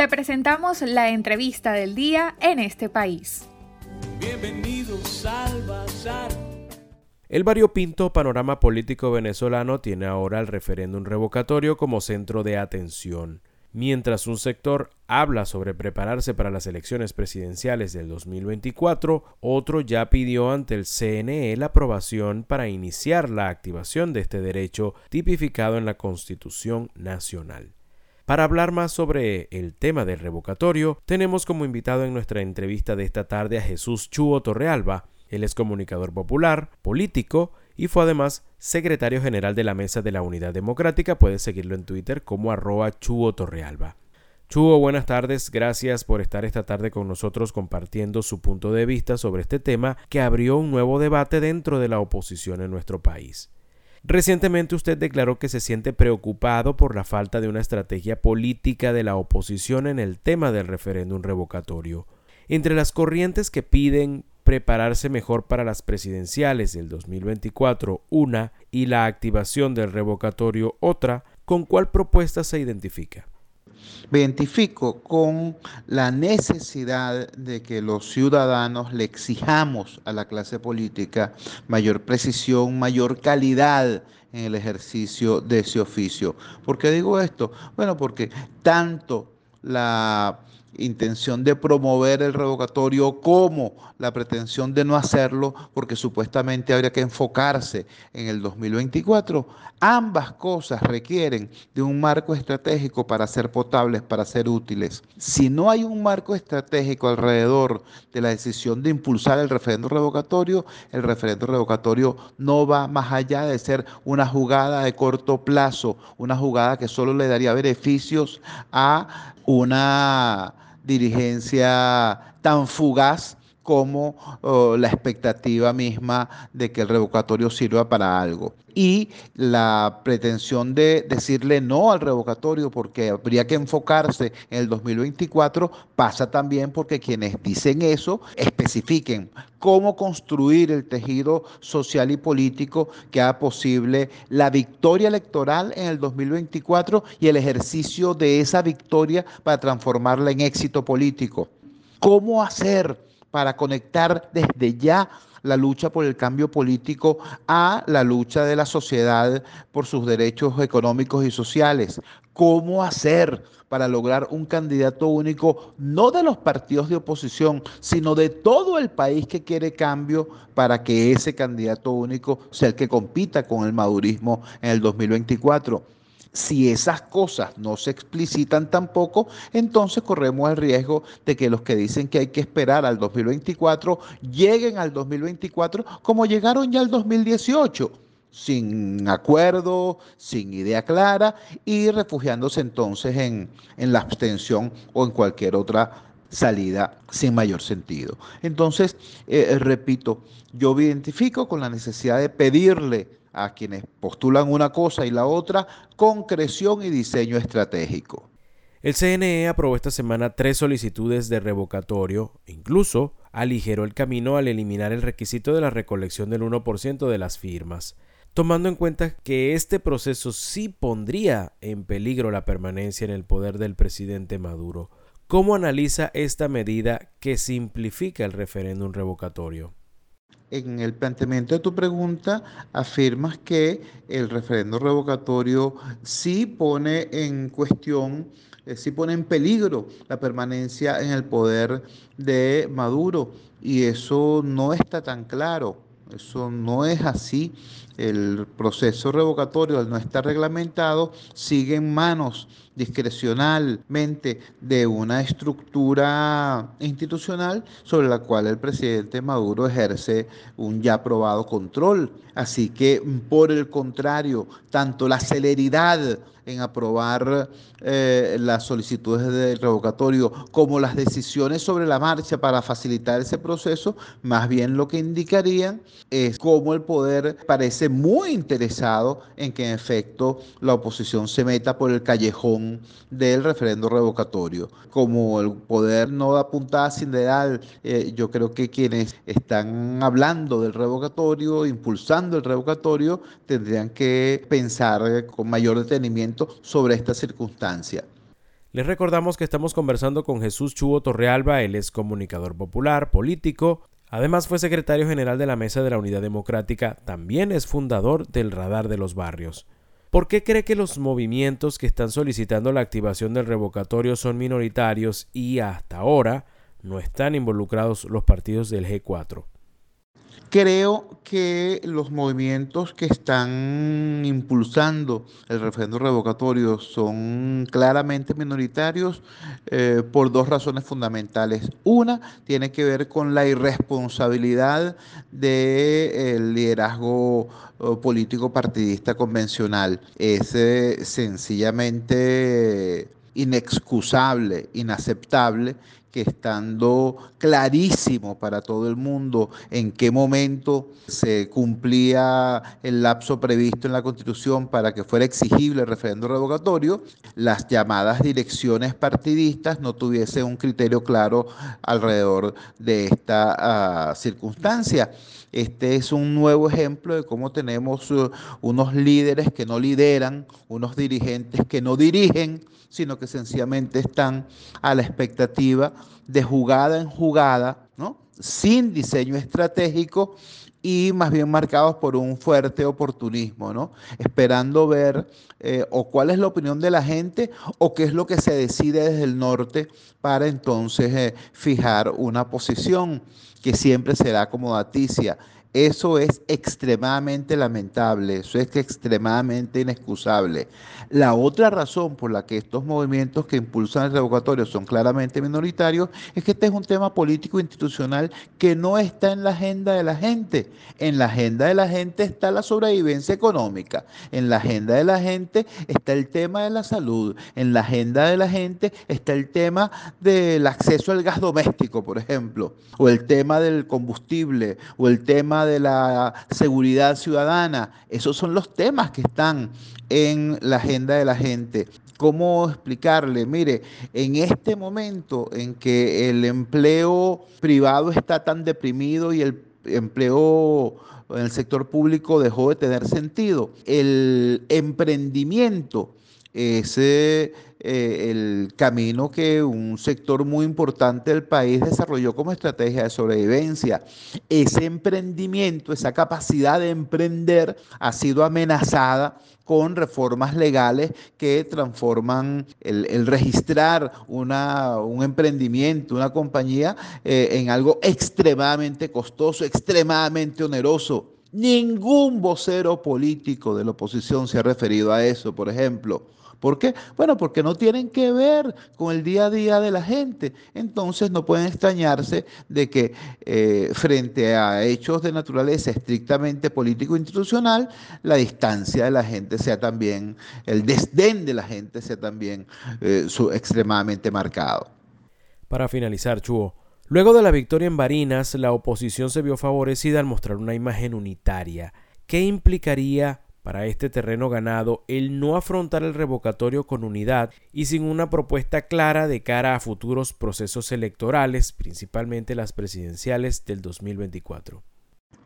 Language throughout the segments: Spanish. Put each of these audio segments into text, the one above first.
Te presentamos la entrevista del día en este país. Bienvenidos al Bazar. El variopinto panorama político venezolano tiene ahora el referéndum revocatorio como centro de atención. Mientras un sector habla sobre prepararse para las elecciones presidenciales del 2024, otro ya pidió ante el CNE la aprobación para iniciar la activación de este derecho tipificado en la Constitución Nacional. Para hablar más sobre el tema del revocatorio, tenemos como invitado en nuestra entrevista de esta tarde a Jesús Chuo Torrealba. Él es comunicador popular, político y fue además secretario general de la Mesa de la Unidad Democrática. Puedes seguirlo en Twitter como arroba Chuo Torrealba. Chuo, buenas tardes. Gracias por estar esta tarde con nosotros compartiendo su punto de vista sobre este tema que abrió un nuevo debate dentro de la oposición en nuestro país. Recientemente usted declaró que se siente preocupado por la falta de una estrategia política de la oposición en el tema del referéndum revocatorio. Entre las corrientes que piden prepararse mejor para las presidenciales del 2024 una y la activación del revocatorio otra, ¿con cuál propuesta se identifica? Me identifico con la necesidad de que los ciudadanos le exijamos a la clase política mayor precisión, mayor calidad en el ejercicio de ese oficio. ¿Por qué digo esto? Bueno, porque tanto la intención de promover el revocatorio como la pretensión de no hacerlo porque supuestamente habría que enfocarse en el 2024. Ambas cosas requieren de un marco estratégico para ser potables, para ser útiles. Si no hay un marco estratégico alrededor de la decisión de impulsar el referendo revocatorio, el referendo revocatorio no va más allá de ser una jugada de corto plazo, una jugada que solo le daría beneficios a una dirigencia tan fugaz como oh, la expectativa misma de que el revocatorio sirva para algo. Y la pretensión de decirle no al revocatorio porque habría que enfocarse en el 2024 pasa también porque quienes dicen eso especifiquen cómo construir el tejido social y político que haga posible la victoria electoral en el 2024 y el ejercicio de esa victoria para transformarla en éxito político. ¿Cómo hacer para conectar desde ya la lucha por el cambio político a la lucha de la sociedad por sus derechos económicos y sociales. ¿Cómo hacer para lograr un candidato único, no de los partidos de oposición, sino de todo el país que quiere cambio para que ese candidato único sea el que compita con el madurismo en el 2024? Si esas cosas no se explicitan tampoco, entonces corremos el riesgo de que los que dicen que hay que esperar al 2024 lleguen al 2024 como llegaron ya al 2018 sin acuerdo, sin idea clara y refugiándose entonces en, la abstención o en cualquier otra salida sin mayor sentido. Entonces, eh, repito, yo me identifico con la necesidad de pedirle a quienes postulan una cosa y la otra concreción y diseño estratégico. El CNE aprobó esta semana tres solicitudes de revocatorio, incluso aligeró el camino al eliminar el requisito de la recolección del 1% de las firmas, tomando en cuenta que este proceso sí pondría en peligro la permanencia en el poder del presidente Maduro. ¿Cómo analiza esta medida que simplifica el referéndum revocatorio? En el planteamiento de tu pregunta afirmas que el referendo revocatorio sí pone en cuestión, eh, sí pone en peligro la permanencia en el poder de Maduro y eso no está tan claro. Eso no es así. El proceso revocatorio, al no estar reglamentado, sigue en manos discrecionalmente de una estructura institucional sobre la cual el presidente Maduro ejerce un ya aprobado control. Así que, por el contrario, tanto la celeridad en aprobar eh, las solicitudes de revocatorio como las decisiones sobre la marcha para facilitar ese proceso, más bien lo que indicarían es cómo el poder parece muy interesado en que en efecto la oposición se meta por el callejón del referendo revocatorio. Como el poder no da puntada sin dedal, eh, yo creo que quienes están hablando del revocatorio, impulsando el revocatorio, tendrían que pensar con mayor detenimiento sobre esta circunstancia. Les recordamos que estamos conversando con Jesús Chubo Torrealba, él es comunicador popular, político, además fue secretario general de la Mesa de la Unidad Democrática, también es fundador del Radar de los Barrios. ¿Por qué cree que los movimientos que están solicitando la activación del revocatorio son minoritarios y hasta ahora no están involucrados los partidos del G4? Creo que los movimientos que están impulsando el referendo revocatorio son claramente minoritarios eh, por dos razones fundamentales. Una tiene que ver con la irresponsabilidad del liderazgo eh, político partidista convencional. Es eh, sencillamente inexcusable, inaceptable que estando clarísimo para todo el mundo en qué momento se cumplía el lapso previsto en la Constitución para que fuera exigible el referendo revocatorio, las llamadas direcciones partidistas no tuviesen un criterio claro alrededor de esta uh, circunstancia. Este es un nuevo ejemplo de cómo tenemos uh, unos líderes que no lideran, unos dirigentes que no dirigen, sino que sencillamente están a la expectativa de jugada en jugada, ¿no? sin diseño estratégico y más bien marcados por un fuerte oportunismo, ¿no? Esperando ver eh, o cuál es la opinión de la gente o qué es lo que se decide desde el norte para entonces eh, fijar una posición que siempre será acomodaticia. Eso es extremadamente lamentable, eso es extremadamente inexcusable. La otra razón por la que estos movimientos que impulsan el revocatorio son claramente minoritarios es que este es un tema político institucional que no está en la agenda de la gente. En la agenda de la gente está la sobrevivencia económica, en la agenda de la gente está el tema de la salud, en la agenda de la gente está el tema del acceso al gas doméstico, por ejemplo, o el tema del combustible, o el tema de la seguridad ciudadana. Esos son los temas que están en la agenda de la gente. ¿Cómo explicarle? Mire, en este momento en que el empleo privado está tan deprimido y el empleo en el sector público dejó de tener sentido, el emprendimiento ese eh, el camino que un sector muy importante del país desarrolló como estrategia de sobrevivencia. Ese emprendimiento, esa capacidad de emprender ha sido amenazada con reformas legales que transforman el, registrar una, un emprendimiento, una compañía, eh, en algo extremadamente costoso, extremadamente oneroso. Ningún vocero político de la oposición se ha referido a eso, por ejemplo. ¿Por qué? Bueno, porque no tienen que ver con el día a día de la gente. Entonces no pueden extrañarse de que eh, frente a hechos de naturaleza estrictamente político-institucional, la distancia de la gente sea también, el desdén de la gente sea también eh, extremadamente marcado. Para finalizar, Chuo, luego de la victoria en Barinas, la oposición se vio favorecida al mostrar una imagen unitaria. ¿Qué implicaría para este terreno ganado el no afrontar el revocatorio con unidad y sin una propuesta clara de cara a futuros procesos electorales, principalmente las presidenciales del 2024.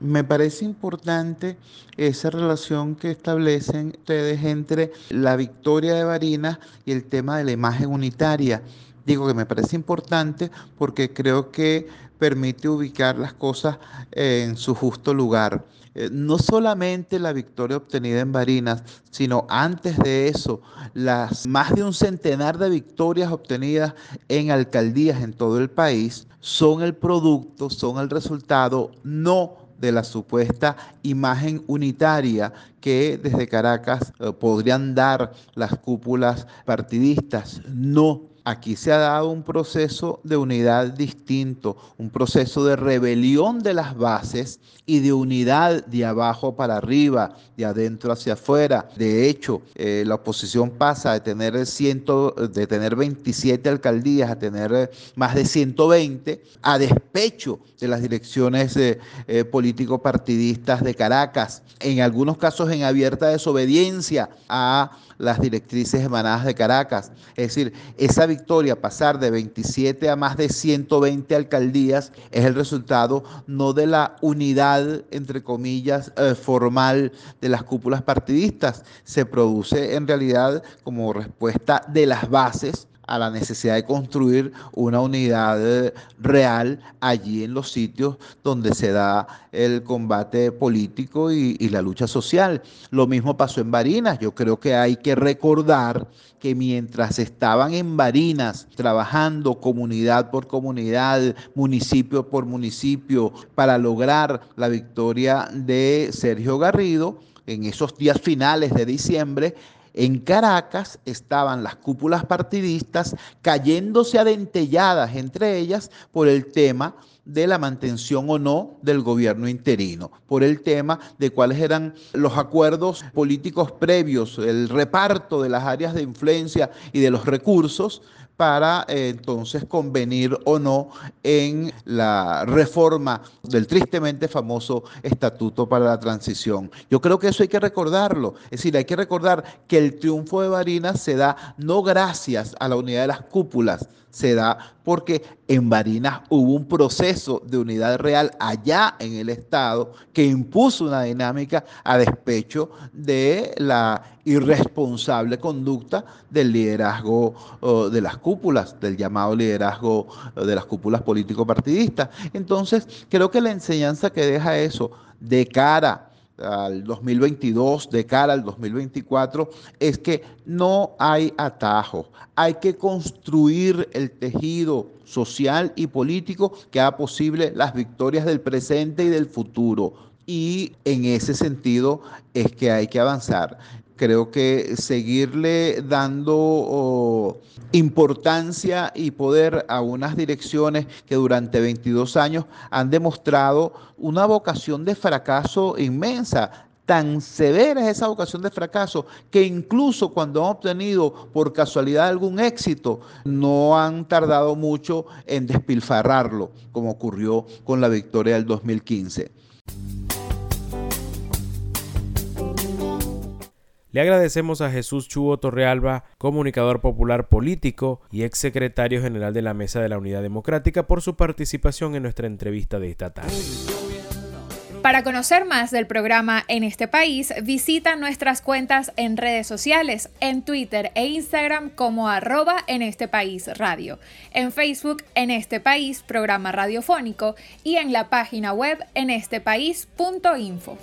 Me parece importante esa relación que establecen ustedes entre la victoria de Barinas y el tema de la imagen unitaria. Digo que me parece importante porque creo que permite ubicar las cosas en su justo lugar. Eh, no solamente la victoria obtenida en Barinas, sino antes de eso, las más de un centenar de victorias obtenidas en alcaldías en todo el país son el producto, son el resultado no de la supuesta imagen unitaria que desde Caracas eh, podrían dar las cúpulas partidistas, no Aquí se ha dado un proceso de unidad distinto, un proceso de rebelión de las bases y de unidad de abajo para arriba, de adentro hacia afuera. De hecho, eh, la oposición pasa de tener, ciento, de tener 27 alcaldías a tener eh, más de 120, a despecho de las direcciones eh, político-partidistas de Caracas, en algunos casos en abierta desobediencia a las directrices emanadas de Caracas. Es decir, esa victoria, pasar de 27 a más de 120 alcaldías, es el resultado no de la unidad, entre comillas, eh, formal de las cúpulas partidistas, se produce en realidad como respuesta de las bases a la necesidad de construir una unidad eh, real allí en los sitios donde se da el combate político y, y la lucha social. Lo mismo pasó en Barinas. Yo creo que hay que recordar que mientras estaban en Barinas trabajando comunidad por comunidad, municipio por municipio, para lograr la victoria de Sergio Garrido, en esos días finales de diciembre, en Caracas estaban las cúpulas partidistas cayéndose a dentelladas entre ellas por el tema de la mantención o no del gobierno interino, por el tema de cuáles eran los acuerdos políticos previos, el reparto de las áreas de influencia y de los recursos para eh, entonces convenir o no en la reforma del tristemente famoso Estatuto para la Transición. Yo creo que eso hay que recordarlo. Es decir, hay que recordar que el triunfo de Barinas se da no gracias a la unidad de las cúpulas, se da porque en Barinas hubo un proceso de unidad real allá en el Estado que impuso una dinámica a despecho de la irresponsable conducta del liderazgo de las cúpulas, del llamado liderazgo de las cúpulas político-partidistas. Entonces, creo que la enseñanza que deja eso de cara al 2022, de cara al 2024, es que no hay atajo. Hay que construir el tejido social y político que haga posible las victorias del presente y del futuro. Y en ese sentido es que hay que avanzar creo que seguirle dando oh, importancia y poder a unas direcciones que durante 22 años han demostrado una vocación de fracaso inmensa. Tan severa es esa vocación de fracaso que incluso cuando han obtenido por casualidad algún éxito, no han tardado mucho en despilfarrarlo, como ocurrió con la victoria del 2015. Le agradecemos a Jesús Chubo Torrealba, comunicador popular político y ex secretario general de la Mesa de la Unidad Democrática, por su participación en nuestra entrevista de esta tarde. Para conocer más del programa en este país, visita nuestras cuentas en redes sociales, en Twitter e Instagram como arroba en este país radio, en Facebook en este país programa radiofónico y en la página web en estepaís.info.